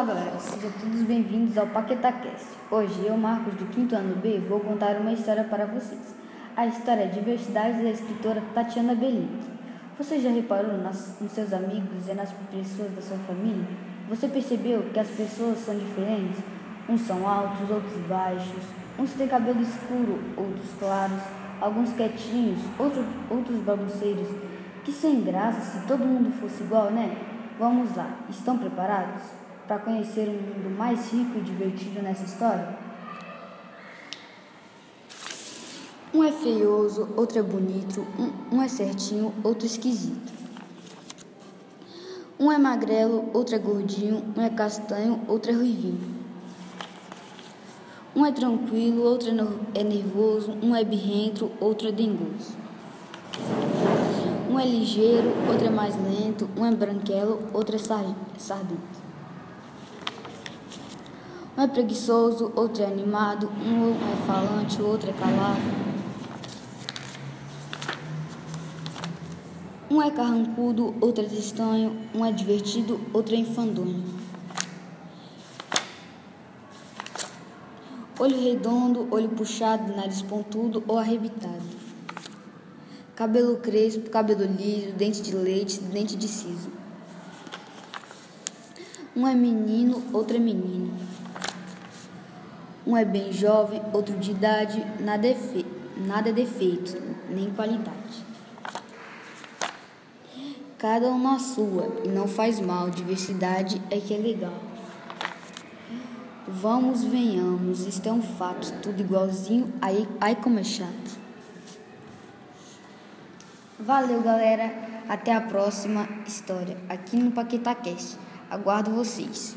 Olá galera, sejam todos bem-vindos ao PaquetaCast. Hoje eu, Marcos, do quinto ano B, vou contar uma história para vocês. A história é Diversidade da escritora Tatiana Belink. Você já reparou nas, nos seus amigos e nas pessoas da sua família? Você percebeu que as pessoas são diferentes? Uns são altos, outros baixos, uns têm cabelo escuro, outros claros, alguns quietinhos, outro, outros bagunceiros. Que sem graça se todo mundo fosse igual, né? Vamos lá, estão preparados para conhecer um mundo mais rico e divertido nessa história? Um é feioso, outro é bonito, um, um é certinho, outro esquisito. Um é magrelo, outro é gordinho, um é castanho, outro é ruivinho. Um é tranquilo, outro é, é nervoso, um é birrento, outro é dengoso. Um é ligeiro, outro é mais lento, um é branquelo, outro é sardento. Um é preguiçoso, outro é animado, um é falante, outro é calado. Um é carrancudo, outro é estranho, um é divertido, outro é enfandonho. Olho redondo, olho puxado, nariz pontudo ou arrebitado. Cabelo crespo, cabelo liso, dente de leite, dente de siso. Um é menino, outro é menino. Um é bem jovem, outro de idade, nada é, fe... nada é defeito, nem qualidade. Cada um na sua, e não faz mal, diversidade é que é legal. Vamos, venhamos, isto é um fato, tudo igualzinho, aí, aí como é chato. Valeu, galera. Até a próxima história aqui no PaquetaCast. Aguardo vocês.